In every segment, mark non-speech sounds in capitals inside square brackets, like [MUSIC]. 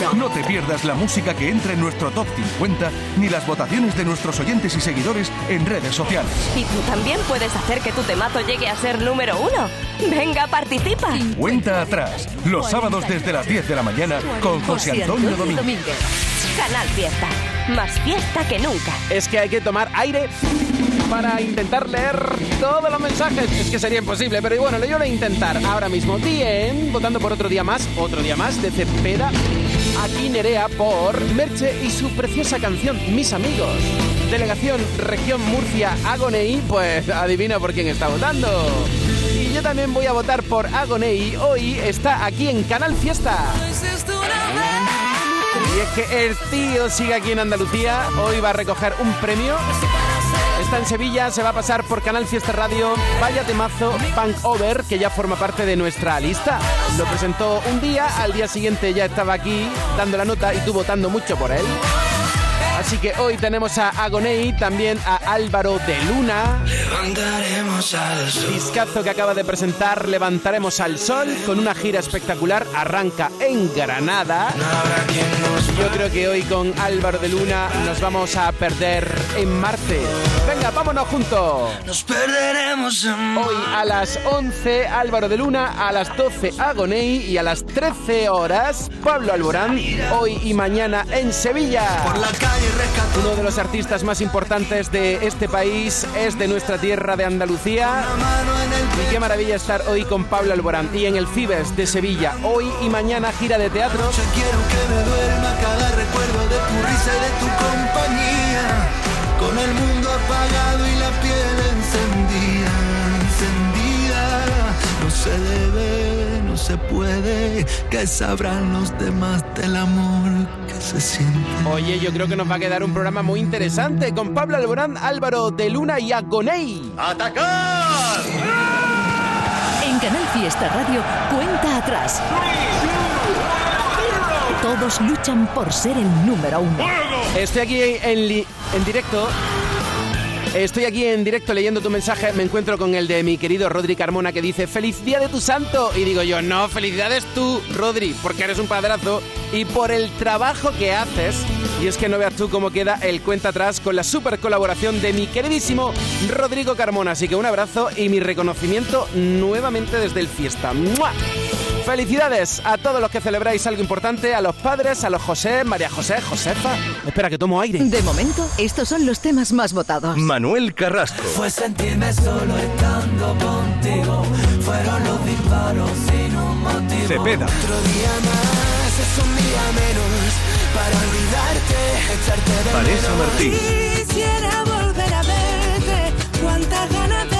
1. No te pierdas la música que entra en nuestro top 50 ni las votaciones de nuestros oyentes y seguidores en redes sociales. Y tú también puedes hacer que tu temazo llegue a ser número uno. Venga, participa. Cuenta atrás, los sábados desde las 10 de la mañana con José Antonio Domínguez. Canal Fiesta. Más fiesta que nunca. Es que hay que tomar aire para intentar leer todos los mensajes. Es que sería imposible, pero bueno, lo voy a intentar ahora mismo. Bien, votando por otro día más, otro día más de Cepeda. Aquí Nerea por Merche y su preciosa canción, Mis Amigos. Delegación Región Murcia Agonei, pues adivina por quién está votando. Y yo también voy a votar por Agonei. Hoy está aquí en Canal Fiesta. Y es que el tío sigue aquí en Andalucía. Hoy va a recoger un premio. Está en Sevilla, se va a pasar por Canal Fiesta Radio. Vaya temazo, Punk Over, que ya forma parte de nuestra lista. Lo presentó un día, al día siguiente ya estaba aquí dando la nota y tú votando mucho por él. Así que hoy tenemos a Agonei, también a Álvaro de Luna. Levantaremos al sol. Discazo que acaba de presentar Levantaremos al Sol con una gira espectacular. Arranca en Granada. No habrá quien nos Yo creo que hoy con Álvaro de Luna nos vamos a perder en Marte. Venga, vámonos juntos. Nos perderemos en Hoy a las 11 Álvaro de Luna, a las 12 Agonei y a las 13 horas Pablo Alborán. Hoy y mañana en Sevilla. por la calle Uno de los artistas más importantes de este país es de nuestra tierra de Andalucía. Y qué maravilla estar hoy con Pablo Alborán y en el Fibes de Sevilla. Hoy y mañana gira de teatro. Yo quiero que me duerma cada recuerdo de tu risa y de tu compañía. Con el mundo apagado y la piel encendida, encendida. No se debe, no se puede, que sabrán los demás del amor que se siente. Oye, yo creo que nos va a quedar un programa muy interesante con Pablo Alborán, Álvaro de Luna y Agonei. En Canal Fiesta Radio, cuenta atrás. Todos luchan por ser el número uno. Estoy aquí en, li- en directo. Estoy aquí en directo leyendo tu mensaje. Me encuentro con el de mi querido Rodri Carmona que dice: ¡Feliz día de tu santo! Y digo yo: No, felicidades tú, Rodri, porque eres un padrazo y por el trabajo que haces. Y es que no veas tú cómo queda el cuenta atrás con la super colaboración de mi queridísimo Rodrigo Carmona. Así que un abrazo y mi reconocimiento nuevamente desde el fiesta. ¡Mua! Felicidades a todos los que celebráis algo importante, a los padres, a los José, María José, Josefa. Espera que tomo aire. De momento, estos son los temas más votados. Manuel Carrasco, Fue sentirme solo estando contigo. Fueron los disparos sin un motivo. Cepeda, Otro día más es un día menos para olvidarte, echarte de Vanessa menos. Martín, Quisiera volver a verte, cuántas ganas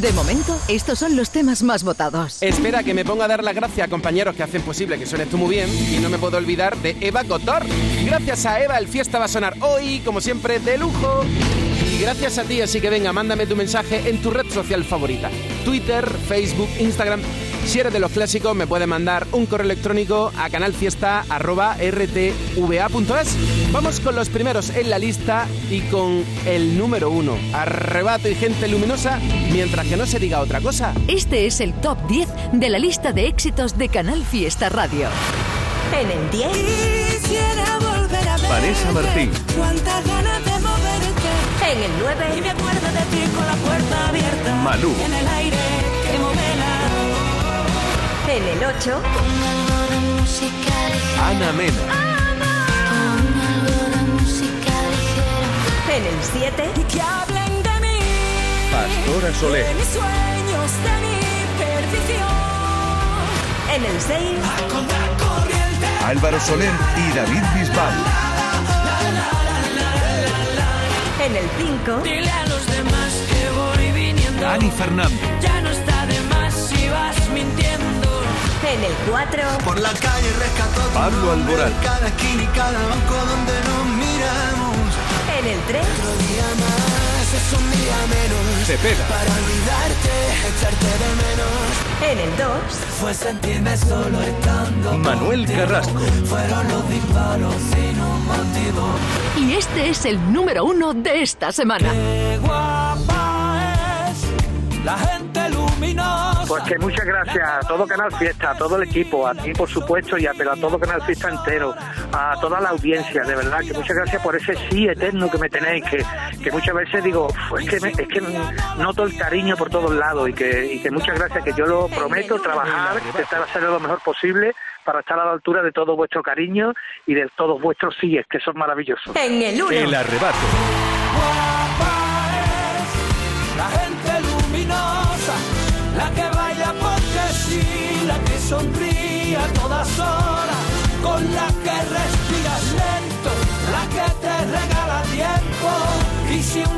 de momento, estos son los temas más votados. Espera que me ponga a dar la gracia a compañeros que hacen posible que suenes tú muy bien y no me puedo olvidar de Eva Cotor. Gracias a Eva el fiesta va a sonar hoy, como siempre, de lujo. Y gracias a ti, así que venga, mándame tu mensaje en tu red social favorita. Twitter, Facebook, Instagram. Si eres de los clásicos, me puedes mandar un correo electrónico a canalfiesta.rtva.es. Vamos con los primeros en la lista y con el número uno. Arrebato y gente luminosa, mientras que no se diga otra cosa. Este es el top 10 de la lista de éxitos de Canal Fiesta Radio. En el 10, Quisiera volver a verte. Vanessa Martín. Cuántas ganas de moverte. en el 9, Y me acuerdo de ti con la puerta abierta. Malú, En el aire que modela. En el 8, Ana Mena, en el 7, Y que hablen de mí. Pastora De Soler, mis sueños, de mi perdición. en el 6, Álvaro Soler y David Bisbal. en el 5, Dile a los demás que voy viniendo. Dani Fernández, Ya no está de más si vas mintiendo. En el 4, Por la calle rescató tu Pablo nombre Alborán. en Cada esquina y cada banco donde nos miramos. en el 3, Otro día más es un día menos Cepeda, para olvidarte, echarte de menos. en el 2, Fue sentirme solo estando Manuel contigo. Carrasco, Fueron los disparos sin un motivo. Y este es el número uno de esta semana. Qué guapa es la gente. Pues que muchas gracias a todo Canal Fiesta, a todo el equipo, a ti por supuesto, y a, pero a todo Canal Fiesta entero, a toda la audiencia, de verdad, que muchas gracias por ese sí eterno que me tenéis, que, que muchas veces digo, "Uf, es que, me- es que noto el cariño por todos lados y que, y que muchas gracias, que yo lo prometo, trabajar, intentar hacer lo mejor posible para estar a la altura de todo vuestro cariño y de todos vuestros síes, que son maravillosos. En el uno. El arrebato. Sonríe a todas horas, con la que respiras lento, la que te regala tiempo, y si un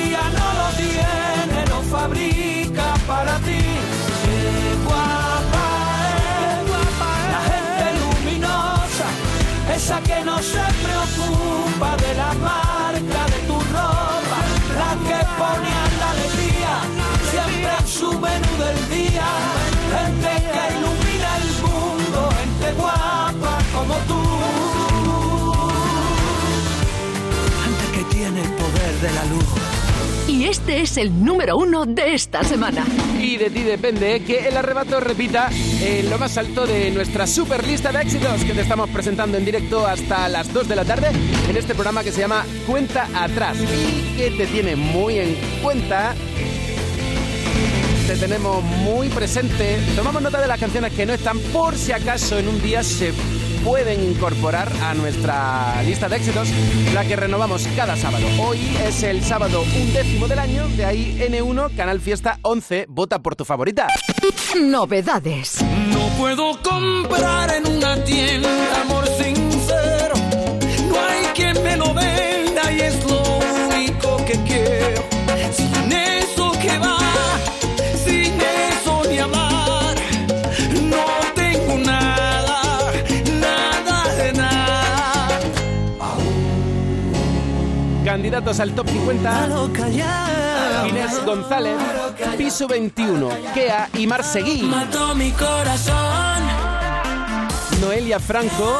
esa que no se preocupa de la marca de tu ropa, la que pone a la alegría siempre en su menú del día, gente que ilumina el mundo, gente guapa como tú. Gente que tiene el poder de la luz. Y este es el número uno de esta semana. Y de ti depende que el arrebato repita en lo más alto de nuestra super lista de éxitos que te estamos presentando en directo hasta las 2 de la tarde en este programa que se llama Cuenta Atrás y que te tiene muy en cuenta te tenemos muy presente. Tomamos nota de las canciones que no están por si acaso en un día se pueden incorporar a nuestra lista de éxitos, la que renovamos cada sábado. Hoy es el sábado undécimo del año, de ahí N1, Canal Fiesta 11, vota por tu favorita. Novedades. No puedo comprar en una tienda amor Candidatos al top 50. Inés González, Piso 21, Kea y Marseguí. Mató mi corazón, Noelia Franco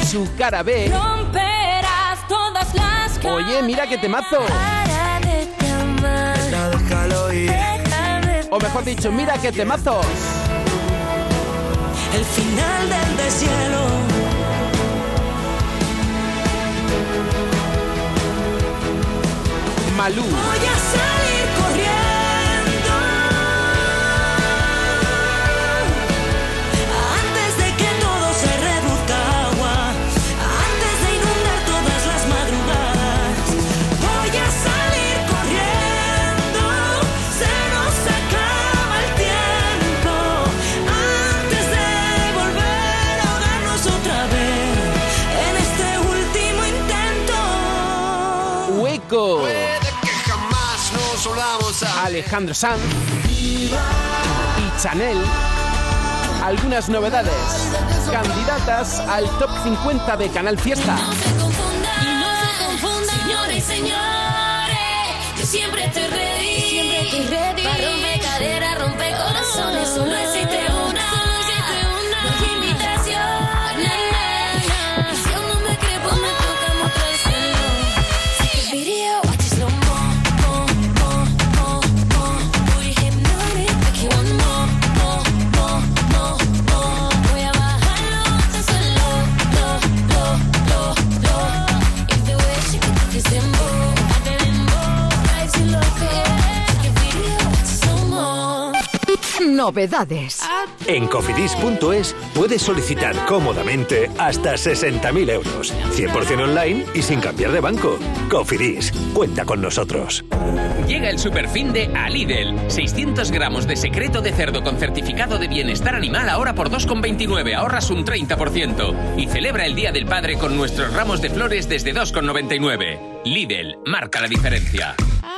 y su cara B. Romperás todas las Oye, mira qué temazo. O mejor dicho, mira qué temazo. El final del deshielo. Malú, Voy a salir Alejandro Sanz y Chanel. Algunas novedades. Candidatas al top 50 de Canal Fiesta. No se confundan, y no se confundan, señores y señores. Yo siempre estoy ready, siempre estoy ready. Para romper caderas, romper corazones, solo existe Novedades. En cofidis.es puedes solicitar cómodamente hasta 60.000 euros, 100% online y sin cambiar de banco. Cofidis, cuenta con nosotros. Llega el superfin de a Lidl. 600 gramos de secreto de cerdo con certificado de bienestar animal ahora por 2,29. Ahorras un 30%. Y celebra el Día del Padre con nuestros ramos de flores desde 2,99. Lidl, marca la diferencia.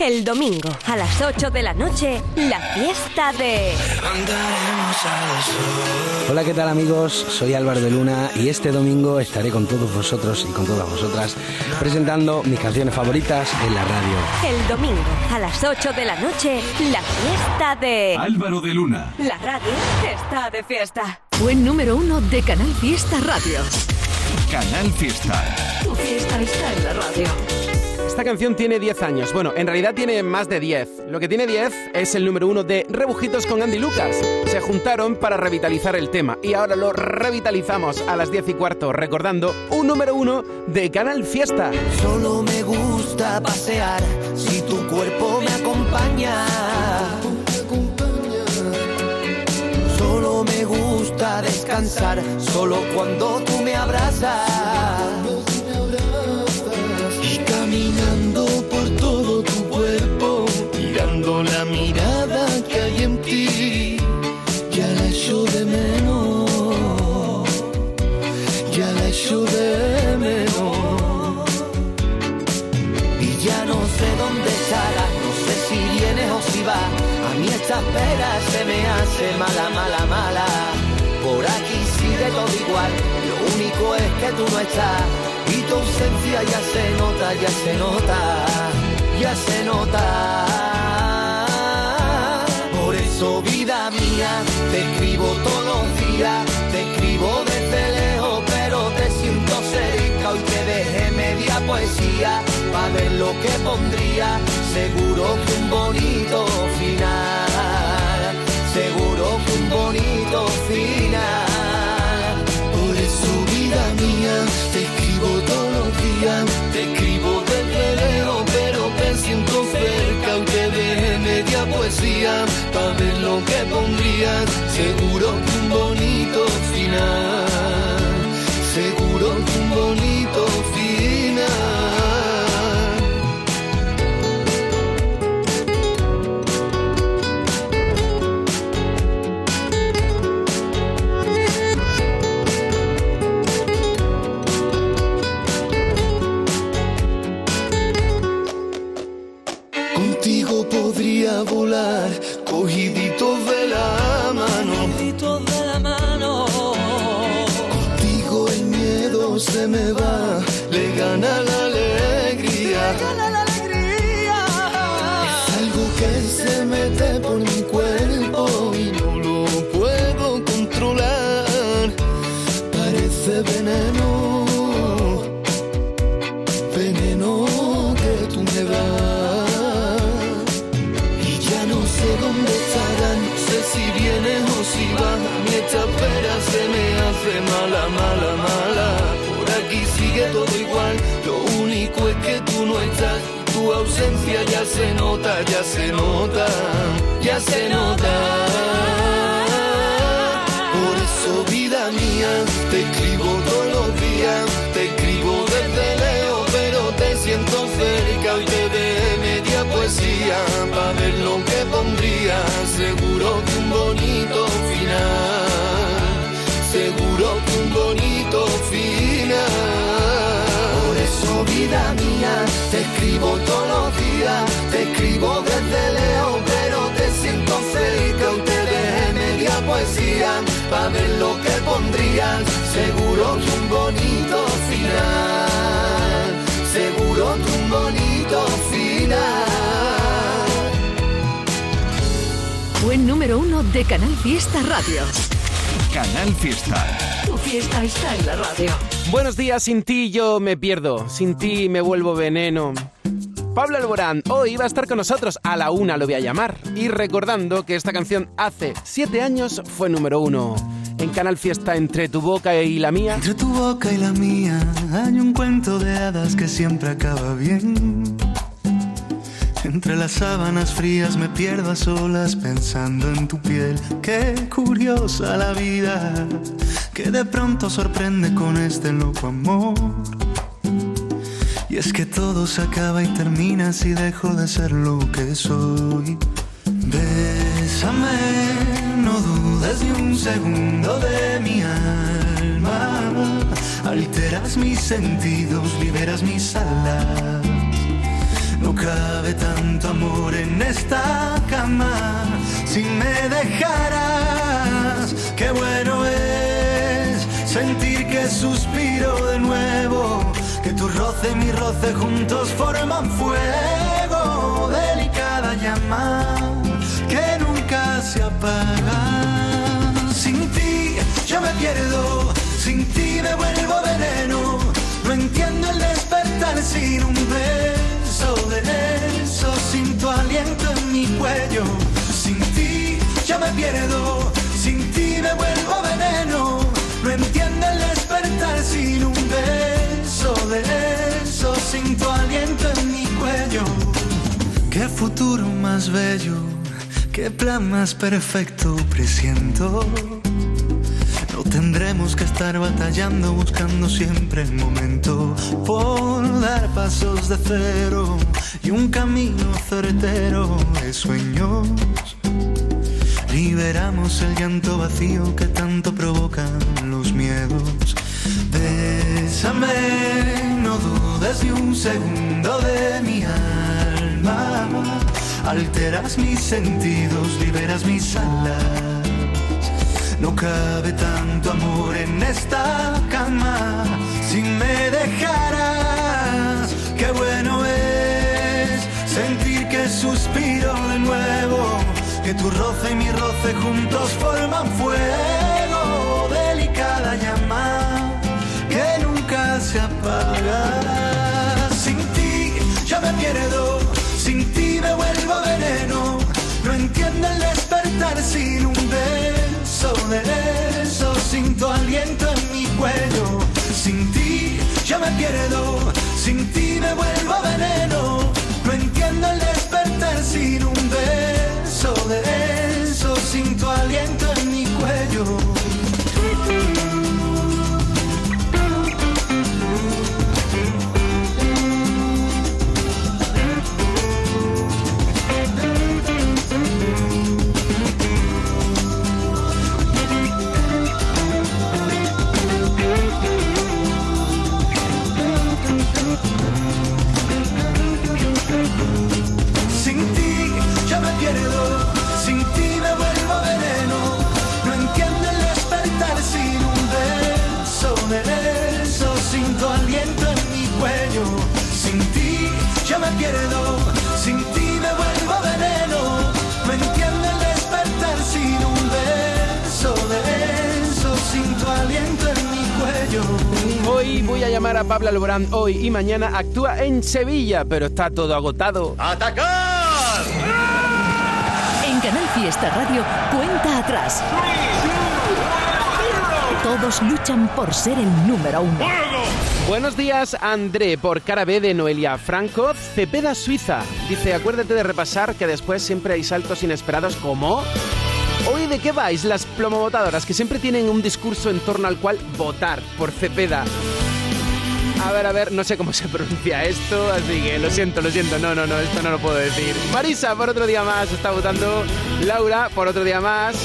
El domingo a las 8 de la noche, la fiesta de... Hola, ¿qué tal amigos? Soy Álvaro de Luna y este domingo estaré con todos vosotros y con todas vosotras presentando mis canciones favoritas en la radio. El domingo a las 8 de la noche, la fiesta de... Álvaro de Luna. La radio está de fiesta. Buen número uno de Canal Fiesta Radio. Canal Fiesta. Tu fiesta está en la radio. Esta canción tiene 10 años. Bueno, en realidad tiene más de 10. Lo que tiene 10 es el número uno de Rebujitos con Andy Lucas. Se juntaron para revitalizar el tema y ahora lo revitalizamos a las 10 y cuarto, recordando un número uno de Canal Fiesta. Solo me gusta pasear si tu cuerpo me acompaña. Solo me gusta descansar, solo cuando tú me abrazas. La mirada que hay en ti, ya la echo de menos, ya la echo de menos. Y ya no sé dónde estará, no sé si viene o si va. A mí esta espera se me hace mala, mala, mala. Por aquí sigue todo igual, lo único es que tú no estás y tu ausencia ya se nota, ya se nota, ya se nota. Por eso, vida mía, te escribo todos los días, te escribo desde lejos, pero te siento cerca. Hoy te dejé media poesía para ver lo que pondría. Seguro que un bonito final, seguro que un bonito final. Por eso, vida mía, te escribo todos los días, te escribo para ver lo que pondrías. Seguro un bonito final, seguro un bonito final. Mala, mala, mala. Por aquí sigue todo igual, lo único es que tú no estás. Tu ausencia ya se nota, ya se nota, ya se nota. Por eso, vida mía, te escribo todos los días, te escribo desde lejos, pero te siento cerca. Hoy te dejé media poesía para ver lo que pondría. Seguro que un bonito final, Por eso, vida mía, te escribo todos los días, te escribo desde lejos, pero te siento cerca. Hoy te dejé media poesía para ver lo que pondrías. Seguro que un bonito final, seguro que un bonito final. Buen número uno de Canal Fiesta Radio. Canal Fiesta. Tu fiesta está en la radio. Buenos días, sin ti yo me pierdo, sin ti me vuelvo veneno. Pablo Alborán hoy va a estar con nosotros, a la una lo voy a llamar. Y recordando que esta canción hace siete años fue número uno. En Canal Fiesta entre tu boca y la mía. Entre tu boca y la mía hay un cuento de hadas que siempre acaba bien. Entre las sábanas frías me pierdo a solas pensando en tu piel. Qué curiosa la vida que de pronto sorprende con este loco amor. Y es que todo se acaba y termina si dejo de ser lo que soy. Bésame, no dudes ni un segundo de mi alma. Alteras mis sentidos, liberas mis alas. No cabe tanto amor en esta cama si me dejaras. Qué bueno es sentir que suspiro de nuevo, que tu roce y mi roce juntos forman fuego, delicada llama que nunca se apaga. Sin ti yo me pierdo, sin ti me vuelvo veneno. No entiendo el despertar sin un Sin ti yo me pierdo, sin ti me vuelvo veneno. No entiendo el despertar sin un beso de eso, sin tu aliento en mi cuello. Qué futuro más bello, qué plan más perfecto presiento. No tendremos que estar batallando, buscando siempre el momento por dar pasos de cero y un camino certero de sueños. Liberamos el llanto vacío que tanto provocan los miedos. Bésame, no dudes ni un segundo de mi alma. Alteras mis sentidos, liberas mis alas. No cabe tanto amor en esta cama. Si me dejaras, qué bueno es sentir que suspiro de nuevo, que tu roce y mi roce juntos forman fuego, delicada llama que nunca se apaga. Sin ti yo me pierdo, sin ti me vuelvo veneno, no entiendo el despertar sin un beso de eso, sin tu aliento en mi cuello, sin ti yo me pierdo, sin ti me vuelvo veneno. No entiendo el despertar sin un Hoy y mañana actúa en Sevilla, pero está todo agotado. ¡Atacar! En Canal Fiesta Radio, cuenta atrás. Todos luchan por ser el número uno. Buenos días, André, por cara B de Noelia Franco, Cepeda Suiza. Dice, acuérdate de repasar que después siempre hay saltos inesperados como... Hoy de qué vais las plomovotadoras que siempre tienen un discurso en torno al cual votar por Cepeda. A ver, a ver, no sé cómo se pronuncia esto, así que lo siento, lo siento, no, no, no, esto no lo puedo decir. Marisa, por otro día más, está votando. Laura, por otro día más.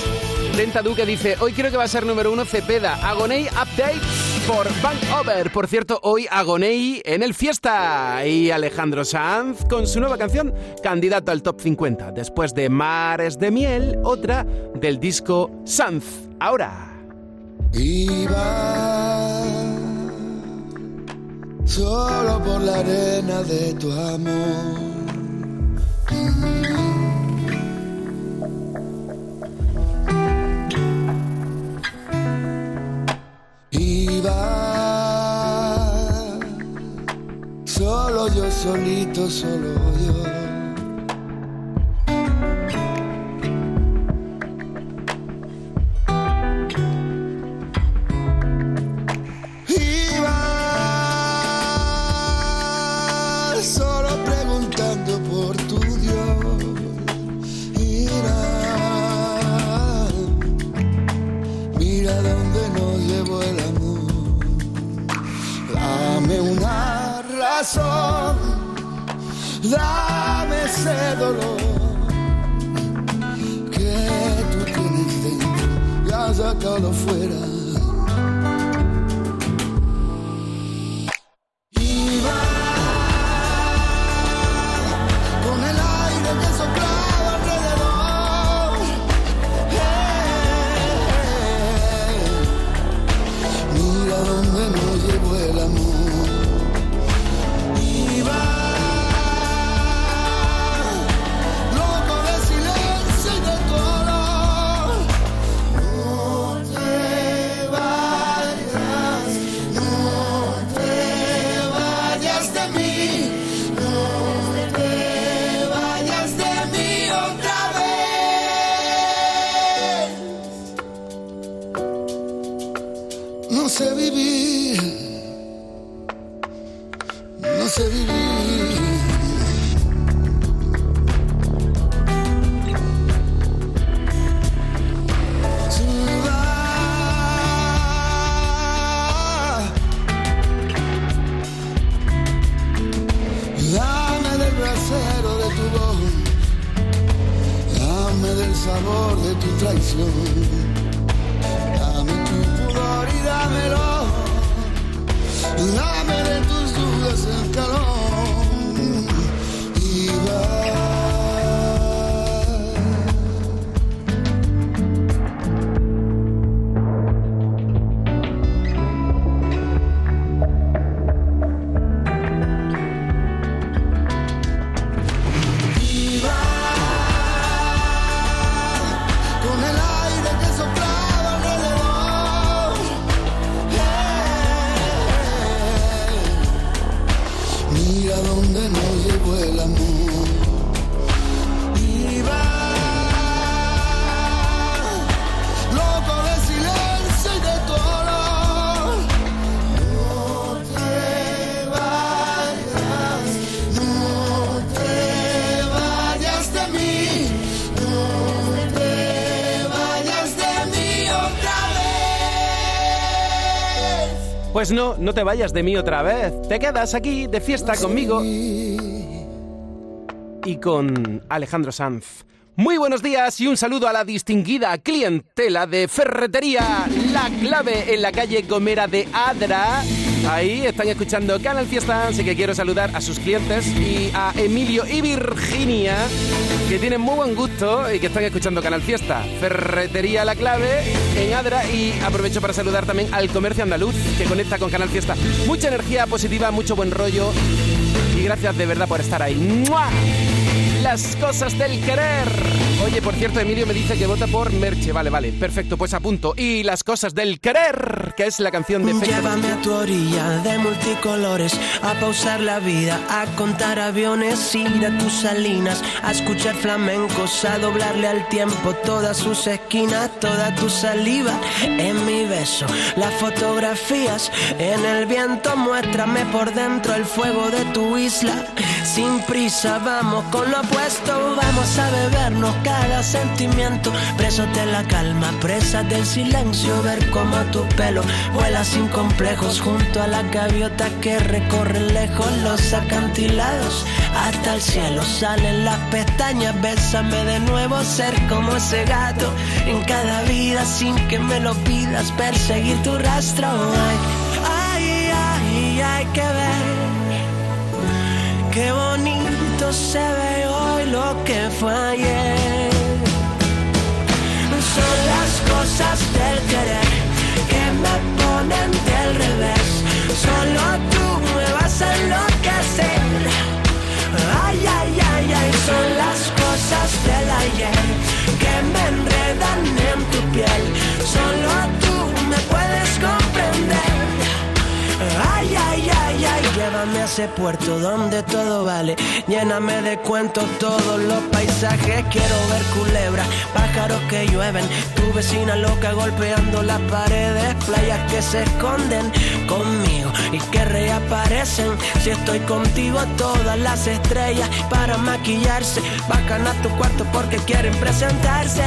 Lenta Duque dice, hoy creo que va a ser número uno Cepeda. Agonei Update por Bank Over. Por cierto, hoy Agonei en el Fiesta. Y Alejandro Sanz con su nueva canción, candidato al top 50. Después de Mares de Miel, otra del disco Sanz. Ahora. Iba solo por la arena de tu amor. Iba solo yo solito, solo yo. Dame ese dolor que tú tienes dentro y has sacado fuera. Pues no, no te vayas de mí otra vez. Te quedas aquí de fiesta conmigo. Y con Alejandro Sanz. Muy buenos días y un saludo a la distinguida clientela de Ferretería La Clave en la calle Gomera de Adra. Ahí están escuchando Canal Fiesta, así que quiero saludar a sus clientes y a Emilio y Virginia, que tienen muy buen gusto y que están escuchando Canal Fiesta. Ferretería La Clave en Adra y aprovecho para saludar también al comercio andaluz que conecta con Canal Fiesta. Mucha energía positiva, mucho buen rollo y gracias de verdad por estar ahí. Las cosas del querer. Oye, por cierto, Emilio me dice que vota por Merche. Vale, vale, perfecto, pues apunto. Y las cosas del querer, que es la canción de Efecto Llévame a tu orilla de multicolores, a pausar la vida, a contar aviones, ir a tus salinas, a escuchar flamencos, a doblarle al tiempo todas sus esquinas, toda tu saliva en mi beso, las fotografías en el viento, muéstrame por dentro el fuego de tu isla. Sin prisa, vamos con lo opuesto, vamos a bebernos cada sentimiento, presos de la calma, presas del silencio, ver cómo tu pelo vuela sin complejos. Junto a la gaviota que recorre lejos los acantilados hasta el cielo. Salen las pestañas bésame de nuevo ser como ese gato en cada vida sin que me lo pidas. Perseguir tu rastro ay ay ay hay que ver qué bonito se ve hoy lo que fue ayer son las cosas del querer que me ponen del revés. Solo tú me vas a enloquecer. Ay, ay, ay, ay, son las cosas del ayer que me enredan en tu piel. Solo llévame a ese puerto donde todo vale. Lléname de cuentos todos los paisajes. Quiero ver culebras, pájaros que llueven. Tu vecina loca golpeando las paredes. Playas que se esconden conmigo y que reaparecen. Si estoy contigo, todas las estrellas para maquillarse. Bajan a tu cuarto porque quieren presentarse.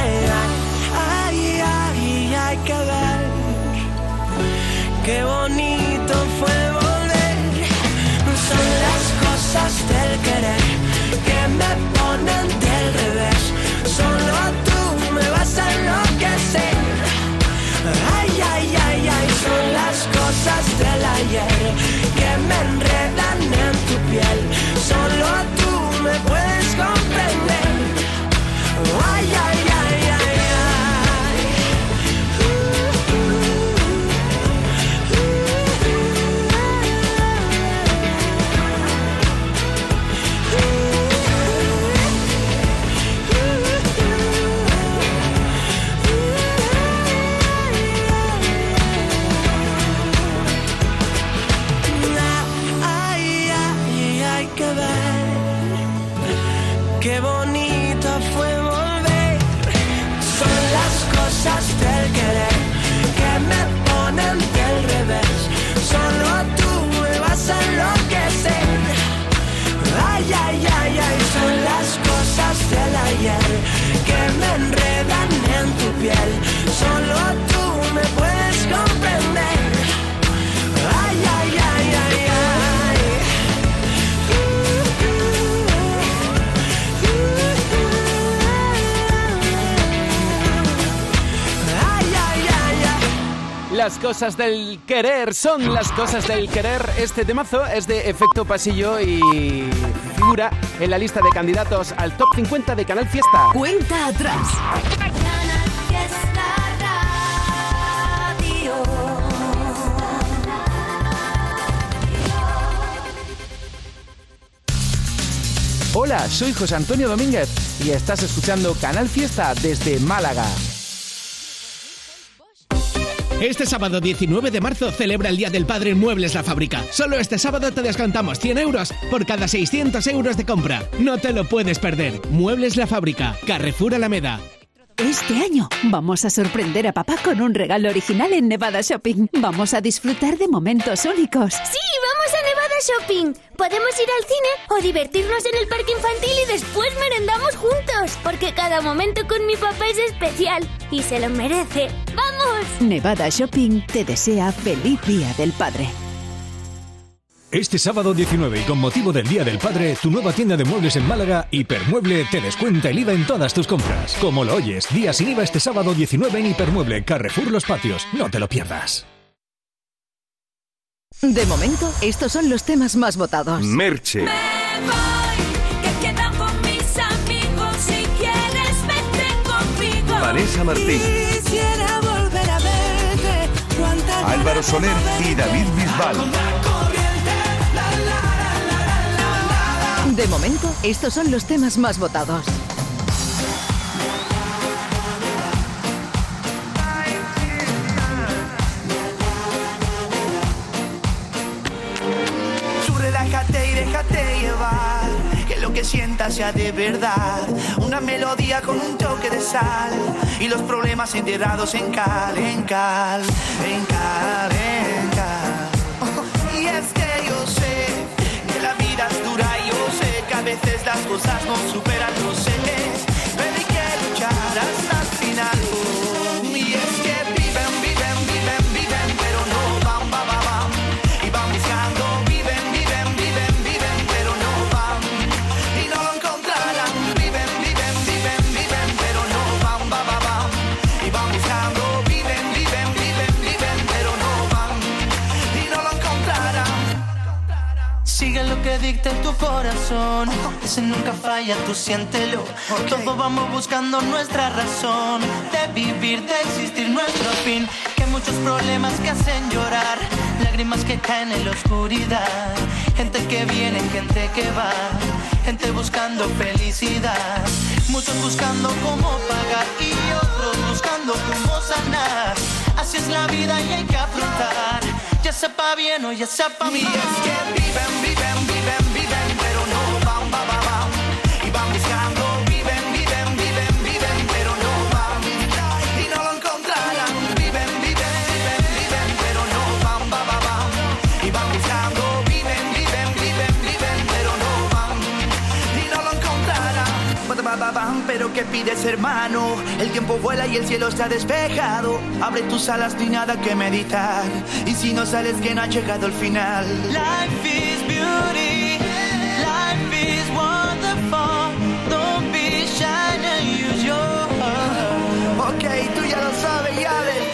Las cosas del querer son las cosas del querer. Este temazo es de efecto pasillo y figura en la lista de candidatos al top 50 de Canal Fiesta. Cuenta atrás. Hola, soy José Antonio Domínguez y estás escuchando Canal Fiesta desde Málaga. Este sábado 19 de marzo celebra el Día del Padre en Muebles La Fábrica. Solo este sábado te descontamos 100 euros por cada 600 euros de compra. No te lo puedes perder. Muebles La Fábrica, Carrefour Alameda. Este año vamos a sorprender a papá con un regalo original en Nevada Shopping. Vamos a disfrutar de momentos únicos. ¡Sí! ¡Vamos a Nevada Shopping! Podemos ir al cine o divertirnos en el parque infantil y después merendamos juntos. Porque cada momento con mi papá es especial y se lo merece. ¡Vamos! Nevada Shopping te desea feliz Día del Padre. Este sábado 19 y con motivo del Día del Padre, tu nueva tienda de muebles en Málaga, Hipermueble, te descuenta el IVA en todas tus compras. Como lo oyes, día sin IVA este sábado 19 en Hipermueble, Carrefour Los Patios. No te lo pierdas. De momento, estos son los temas más votados. Merche. Que quedan con mis amigos. Si quieres, vete conmigo. Vanessa Martín. Quisiera volver a verte. Álvaro Soler y David Bisbal. De momento, estos son los temas más votados. Relájate y déjate llevar. Que lo que sientas sea de verdad. Una melodía con un toque de sal. Y los problemas enterrados en cal, en cal, en cal, en cal. Y es que yo veces las cosas no superan los seres. Dicta tu corazón. Ese nunca falla, tú siéntelo. Todos vamos buscando nuestra razón de vivir, de existir nuestro fin. Que muchos problemas que hacen llorar, lágrimas que caen en la oscuridad. Gente que viene, gente que va, gente buscando felicidad. Muchos buscando cómo pagar y otros buscando cómo sanar. Así es la vida y hay que afrontar. Ya sepa bien o ya sepa mal. Y es que viven, viven, Pero ¿qué pides, hermano? El tiempo vuela y el cielo está despejado. Abre tus alas, ni nada que meditar. Y si no sales, que no ha llegado el final. Life is beauty. Life is wonderful. Don't be shy and use your. Ok, tú ya lo sabes, Yale.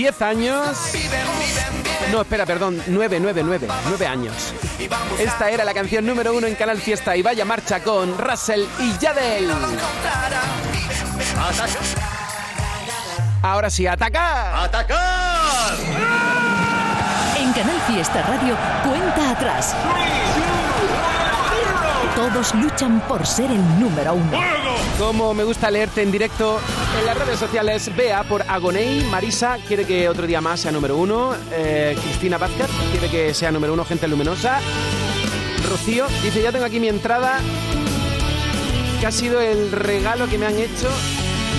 10 años... No, espera, perdón, 9, 9, 9, 9 años. Esta era la canción número uno en Canal Fiesta y vaya marcha con Russell y Yadel. Ahora sí, atacar. ¡Atacar! En Canal Fiesta Radio, cuenta atrás. Todos luchan por ser el número uno. Como me gusta leerte en directo en las redes sociales, Bea por Agonei, Marisa quiere que otro día más sea número uno, eh, Cristina Vázquez quiere que sea número uno, gente luminosa, Rocío dice ya tengo aquí mi entrada, que ha sido el regalo que me han hecho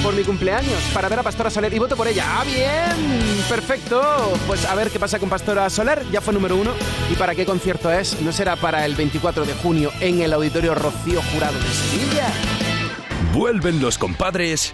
por mi cumpleaños para ver a Pastora Soler y voto por ella. ¡Ah, bien! Perfecto. Pues a ver qué pasa con Pastora Soler. Ya fue número uno. ¿Y para qué concierto es? ¿No será para el 24 de junio en el Auditorio Rocío Jurado de Sevilla? Vuelven los compadres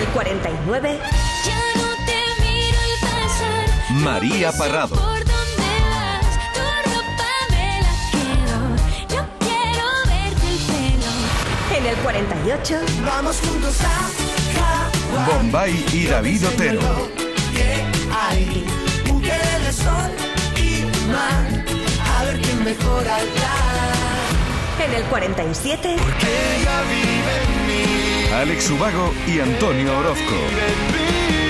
49. Ya no te miro al pasar. María Parrado. Por dónde vas, tu ropa me la quedo. Yo quiero verte el pelo. En el 48. Vamos juntos a Bombay y David Otero. que hay mujeres de sol y mar. A ver quién mejora el plan. En el 47. Ella vive en mí. Alex Ubago y Antonio Orozco.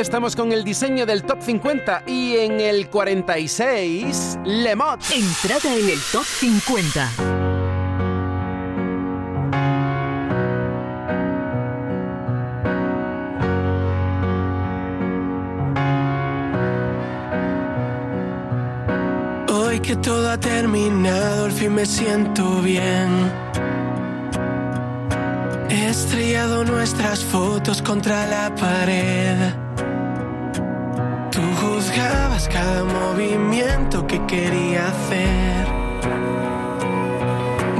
Estamos con el diseño del top 50 y en el 46, Lemot. Entrada en el top 50. Hoy que todo ha terminado, al fin me siento bien. He estrellado nuestras fotos contra la pared. Juzgabas cada movimiento que quería hacer.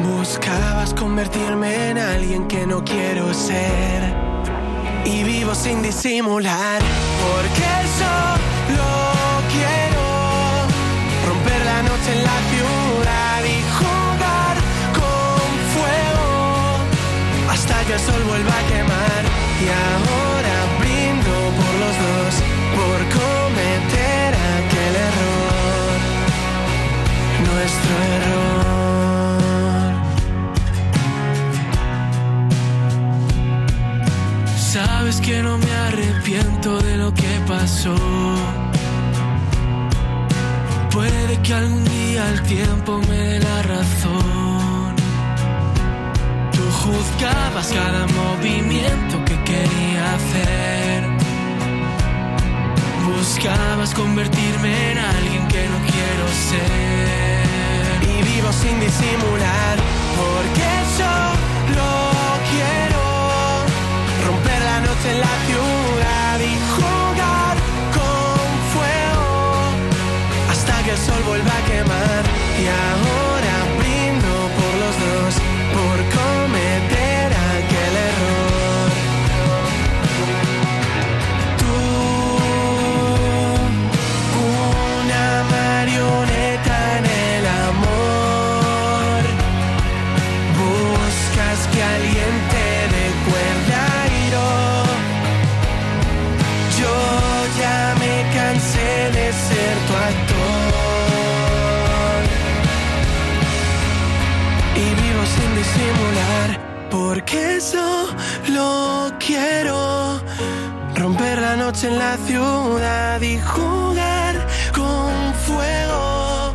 Buscabas convertirme en alguien que no quiero ser. Y vivo sin disimular, porque solo quiero romper la noche en la ciudad y jugar con fuego hasta que el sol vuelva a quemar. Y ahora nuestro error. Sabes que no me arrepiento de lo que pasó. Puede que algún día el tiempo me dé la razón. Tú juzgabas cada movimiento que quería hacer. Buscabas convertirme en alguien que no quiero ser. Vivo sin disimular, porque solo quiero romper la noche en la ciudad y jugar con fuego hasta que el sol vuelva a quemar. Y ahora brindo por los dos, porque solo quiero romper la noche en la ciudad y jugar con fuego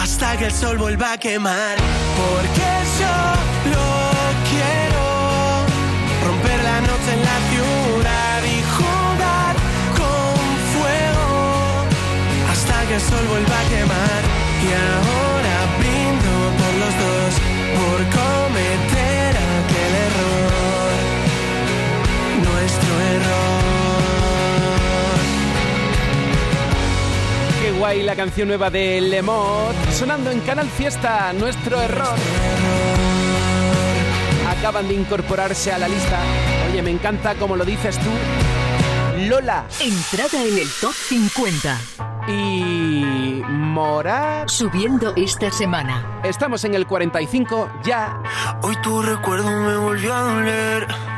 hasta que el sol vuelva a quemar. Porque solo quiero romper la noche en la ciudad y jugar con fuego hasta que el sol vuelva a quemar. Y ahora brindo por los dos por error Qué guay la canción nueva de Lemot sonando en Canal Fiesta, nuestro error. Acaban de incorporarse a la lista. Oye, me encanta como lo dices tú. Lola. Entrada en el top 50. Y Morat. Subiendo esta semana. Estamos en el 45 ya. Hoy tu recuerdo me volvió a doler.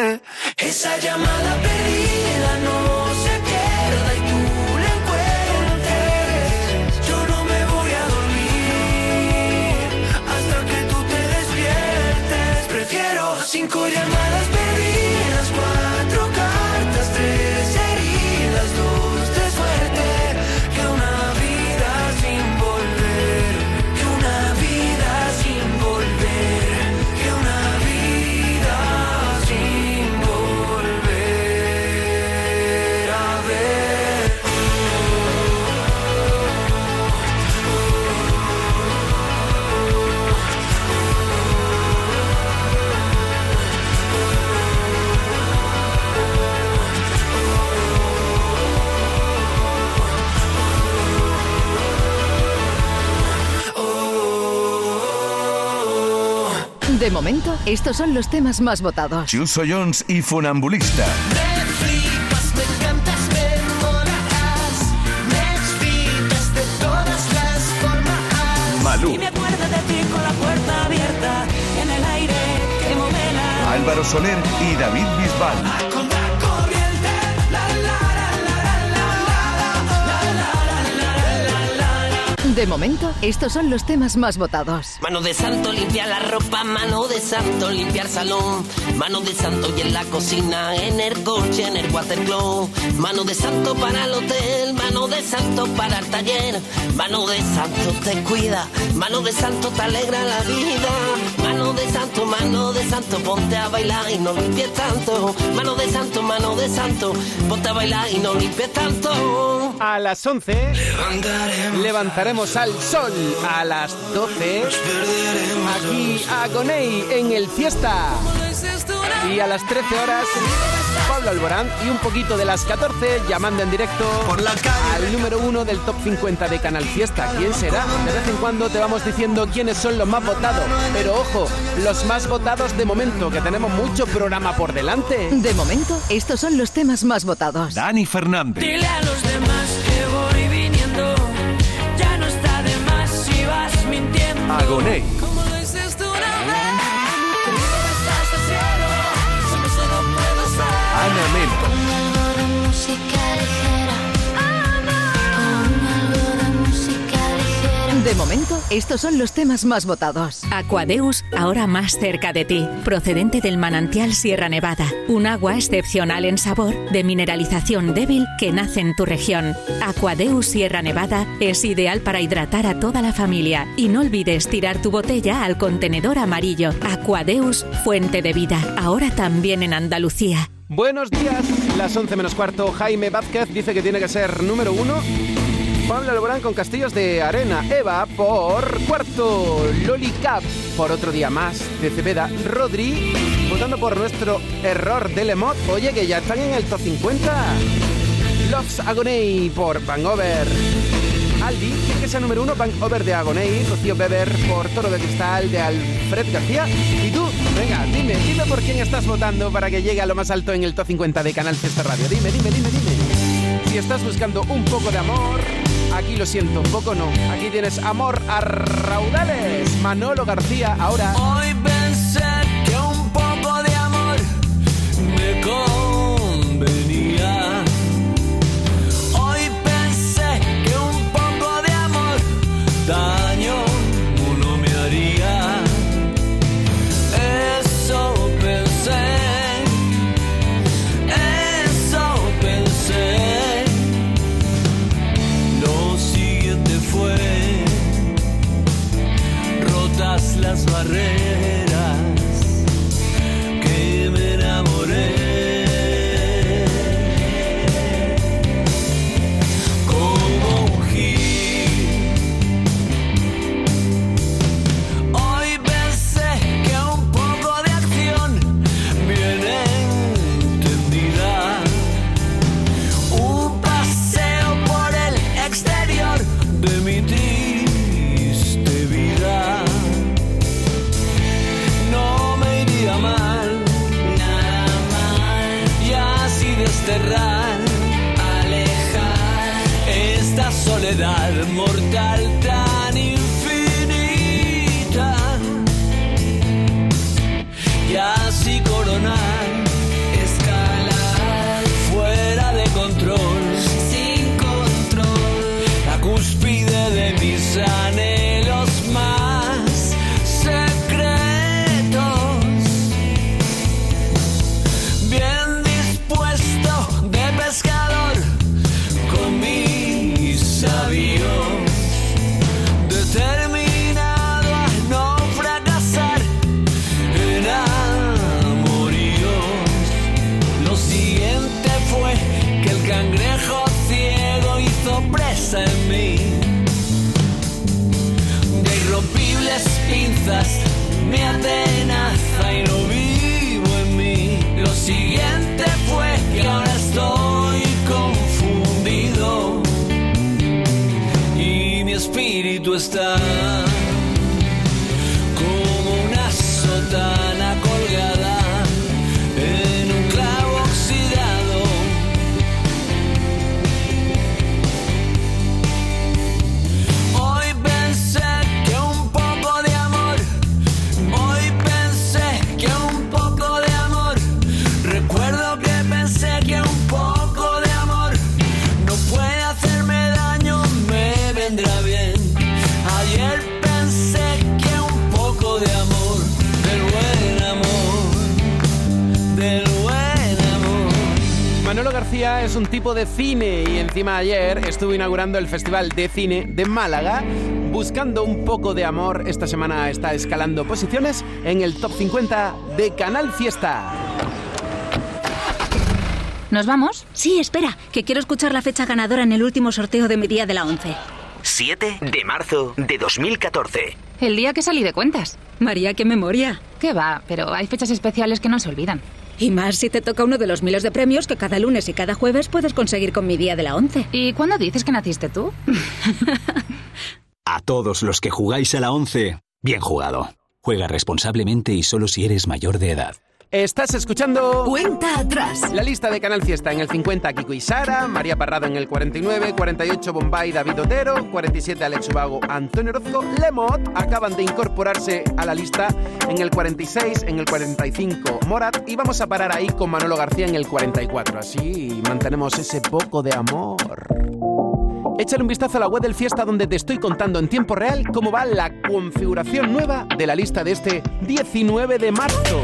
esa llamada perdida momento, estos son los temas más votados. Chuso Jones y Funambulista. Me flipas, me encantas, me molarás. De momento, estos son los temas más votados. Mano de santo limpia la ropa, mano de santo limpiar salón, mano de santo y en la cocina, en el coche, en el watercloak, mano de santo para el hotel, mano de santo para el taller, mano de santo te cuida, mano de santo te alegra la vida, mano de santo, mano de santo, ponte a bailar y no limpies tanto, mano de santo, mano de santo, ponte a bailar y no limpies tanto. A las 11 levantaremos al sol. A las 12 aquí a Gonei en el Fiesta. Y a las 13 horas Pablo Alborán y un poquito de las 14 llamando en directo al número uno del top 50 de Canal Fiesta. ¿Quién será? De vez en cuando te vamos diciendo quiénes son los más votados. Pero ojo, los más votados de momento, que tenemos mucho programa por delante. De momento, estos son los temas más votados. Dani Fernández. Dile a los demás que voy viniendo. Ya no está de más si vas mintiendo. Agoney. Ana Mena. De momento, estos son los temas más votados. Aquadeus, ahora más cerca de ti, procedente del manantial Sierra Nevada, un agua excepcional en sabor, de mineralización débil que nace en tu región. Aquadeus Sierra Nevada es ideal para hidratar a toda la familia y no olvides tirar tu botella al contenedor amarillo. Aquadeus, fuente de vida, ahora también en Andalucía. Buenos días, las 11 menos cuarto. Jaime Vázquez dice que tiene que ser número uno. Pablo Alborán con Castillos de Arena. Eva por cuarto. Loli Cap por otro día más. De Cepeda. Rodri votando por nuestro error de Lemot. Oye, que ya están en el top 50. Loves Agoney por Van Over. Aldi, que es el número uno, Bank Over de Agonei, Rocío Beber por Toro de Cristal de Alfred García. Y tú, venga, dime, dime por quién estás votando para que llegue a lo más alto en el top 50 de Canal Fiesta Radio. Dime, dime, dime, dime. Si estás buscando un poco de amor, aquí lo siento, un poco no. Aquí tienes amor a raudales. Manolo García, ahora. Hoy pensé que un poco de amor me pared. Soledad mortal tipo de cine y encima ayer estuvo inaugurando el Festival de Cine de Málaga. Buscando un poco de amor, esta semana está escalando posiciones en el top 50 de Canal Fiesta. ¿Nos vamos? Sí, espera, que quiero escuchar la fecha ganadora en el último sorteo de mi día de la 11. 7 de marzo de 2014. El día que salí de cuentas. María, qué memoria. ¿Qué va? Pero hay fechas especiales que no se olvidan. Y más si te toca uno de los miles de premios que cada lunes y cada jueves puedes conseguir con mi día de la 11. ¿Y cuándo dices que naciste tú? [LAUGHS] A todos los que jugáis a la 11, bien jugado. Juega responsablemente y solo si eres mayor de edad. Estás escuchando. Cuenta atrás. La lista de Canal Fiesta en el 50, Kiko y Sara, María Parrado en el 49, 48, Bombay, David Otero, 47, Alex Ubago, Antonio Orozco, Lemot acaban de incorporarse a la lista en el 46, en el 45, Morat, y vamos a parar ahí con Manolo García en el 44. Así mantenemos ese poco de amor. Échale un vistazo a la web del Fiesta donde te estoy contando en tiempo real cómo va la configuración nueva de la lista de este 19 de marzo.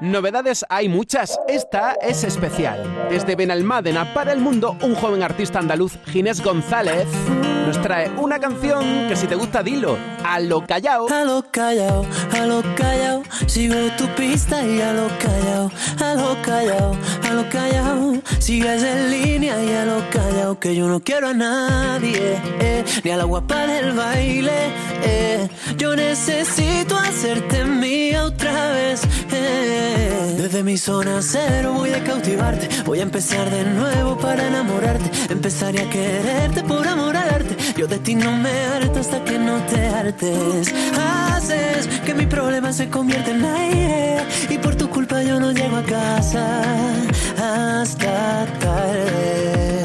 Novedades hay muchas, esta es especial. Desde Benalmádena para el mundo, un joven artista andaluz, Ginés González, nos trae una canción que si te gusta dilo, a lo callao. A lo callao, a lo callao, sigo tu pista y a lo callao, a lo callao, a lo callao, sigues en línea y a lo callao, que yo no quiero a nadie, eh, ni a la guapa del baile, eh, yo necesito hacerte mía otra vez, eh. Desde mi zona cero voy a cautivarte, voy a empezar de nuevo para enamorarte, empezaré a quererte por amor yo de ti no me harto hasta que no te hartes. Haces que mi problema se convierta en aire. Y por tu culpa yo no llego a casa hasta tarde.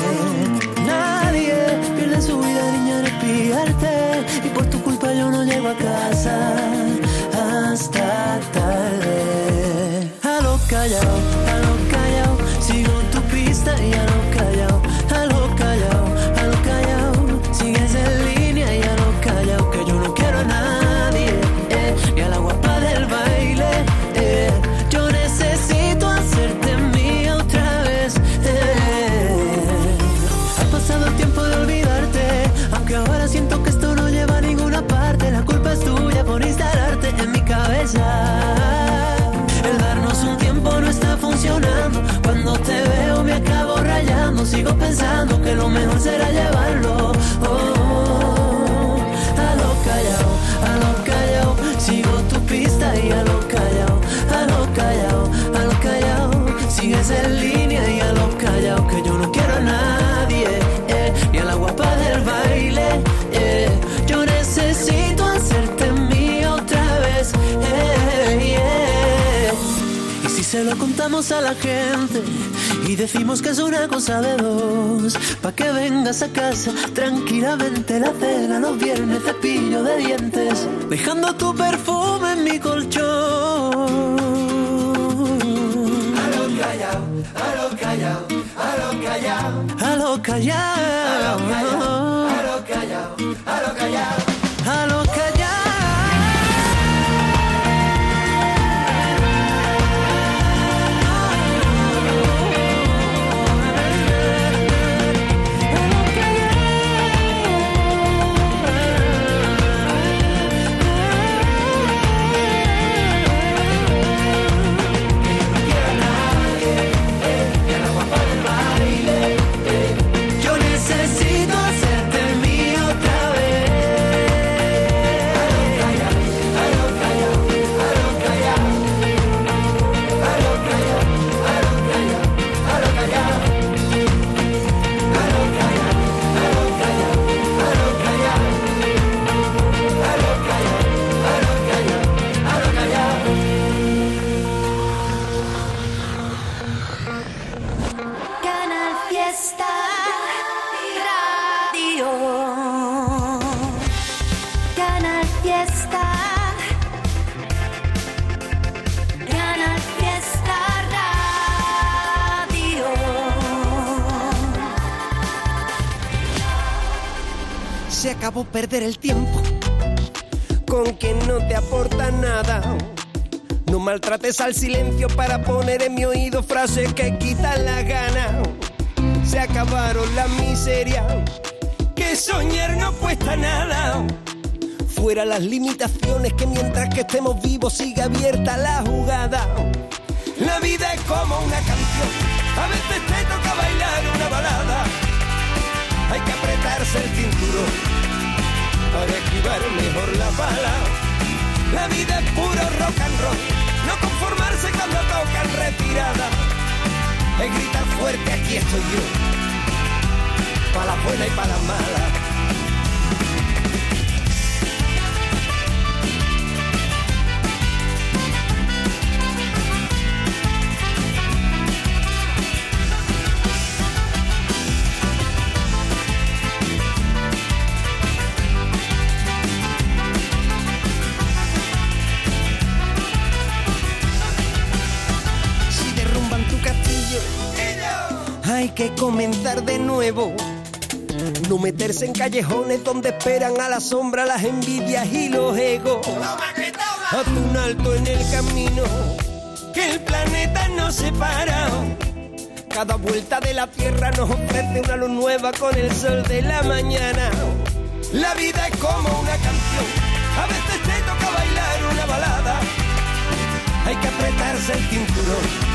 Nadie pierde su vida, niña, en espiarte y por tu culpa yo no llego a casa sigo pensando que lo mejor será llevarlo. Oh, a lo callao, a lo callao. Sigo tu pista y a lo callao, a lo callao, a lo callao. Sigues en línea y a lo callao. Que yo no quiero a nadie, eh, ni a la guapa del baile. eh. Yo necesito hacerte mío otra vez. eh, yeah. Y si se lo contamos a la gente y decimos que es una cosa de dos, pa' que vengas a casa tranquilamente la cena los viernes cepillo de dientes, dejando tu perfume en mi colchón. A lo callao, a lo callao, a lo callao, a lo callao, a lo callao, a lo callao, el tiempo con quien no te aporta nada. No maltrates al silencio para poner en mi oído frases que quitan la gana. Se acabaron la miseria, que soñar no cuesta nada. Fuera las limitaciones que mientras que estemos vivos sigue abierta la jugada. La vida es como una canción, a veces te toca bailar una balada. Hay que apretarse el cinturón para esquivar mejor la bala. La vida es puro rock and roll, no conformarse cuando tocan retirada. Es gritar fuerte, aquí estoy yo, para la buena y para la mala. Que comenzar de nuevo. No meterse en callejones donde esperan a la sombra las envidias y los egos. Haz un alto en el camino, que el planeta nos separa. Cada vuelta de la tierra nos ofrece una luz nueva con el sol de la mañana. La vida es como una canción, a veces te toca bailar una balada. Hay que apretarse el cinturón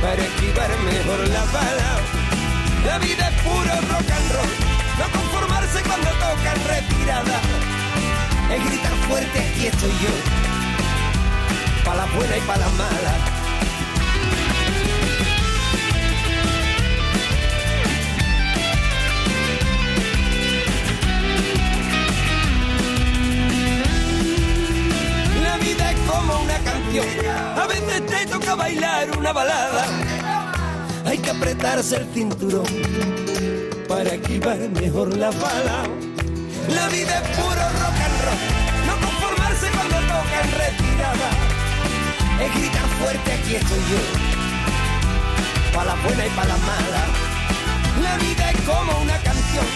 para esquivar mejor la bala. La vida es puro rock and roll, no conformarse cuando tocan retirada. Es gritar fuerte, aquí estoy yo, para la buena y para la mala. Canción, a veces te toca bailar una balada. Hay que apretarse el cinturón para esquivar mejor la bala. La vida es puro rock and roll, no conformarse cuando tocan retirada. Es gritar fuerte, aquí estoy yo, para la buena y para la mala. La vida es como una canción,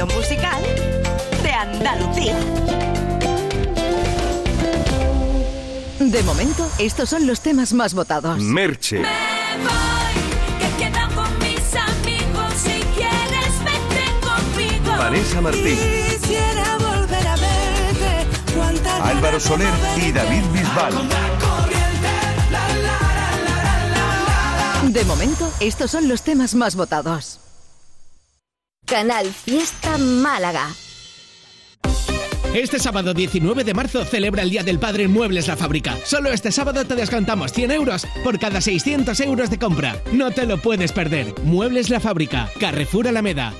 musical de Andalucía. De momento, estos son los temas más votados. Merche, Que quedan con mis amigos. Si quieres, vete conmigo. Vanessa Martín, Quisiera volver a verte. Álvaro Soler y David Bisbal. De momento, estos son los temas más votados. Canal Fiesta Málaga. Este sábado 19 de marzo celebra el Día del Padre en Muebles La Fábrica. Solo este sábado te descontamos 100 euros por cada 600 euros de compra. No te lo puedes perder. Muebles La Fábrica, Carrefour Alameda.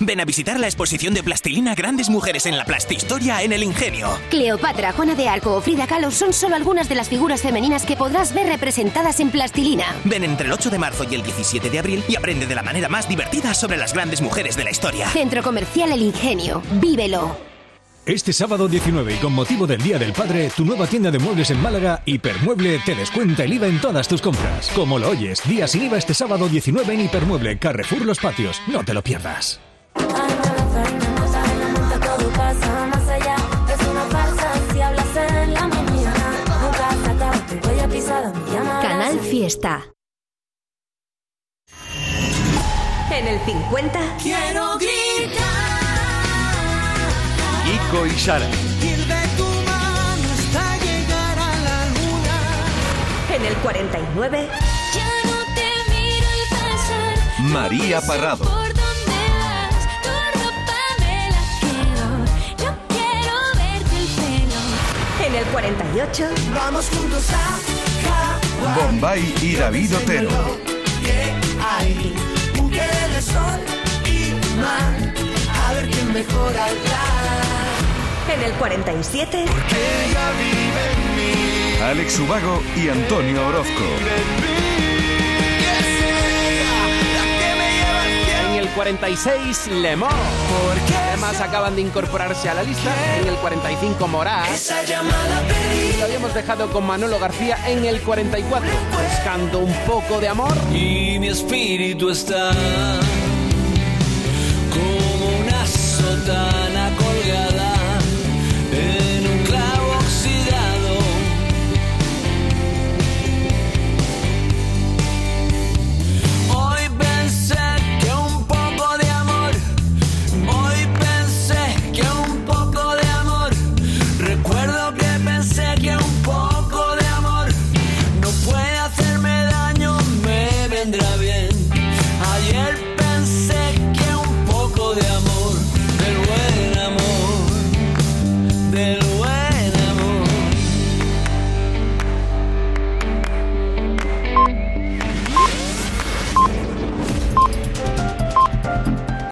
Ven a visitar la exposición de plastilina Grandes Mujeres en la Plastihistoria en el Ingenio. Cleopatra, Juana de Arco o Frida Kahlo son solo algunas de las figuras femeninas que podrás ver representadas en plastilina. Ven entre el 8 de marzo y el 17 de abril y aprende de la manera más divertida sobre las grandes mujeres de la historia. Centro Comercial El Ingenio. Vívelo. Este sábado 19 y con motivo del Día del Padre, tu nueva tienda de muebles en Málaga, Hipermueble, te descuenta el IVA en todas tus compras. Como lo oyes, día sin IVA este sábado 19 en Hipermueble, Carrefour Los Patios. No te lo pierdas. Canal Fiesta. En el 50. Quiero gritar. Kiko y Sara, Ir de tu mano hasta llegar a la luna. En el 49. Ya no te miro al pasar. María Parrado, En el 48. Vamos juntos a Hawái. Bombay y David Otero. Que hay un que de sol y mar. A ver quién mejora hablar. En el 47. Ella vive en mí. Alex Ubago y Antonio Orozco. 46, Lemón. Además acaban de incorporarse a la lista. En el 45, Morat. Esa llamada pedí. Lo habíamos dejado con Manolo García en el 44. Buscando un poco de amor. Y mi espíritu está como una sotana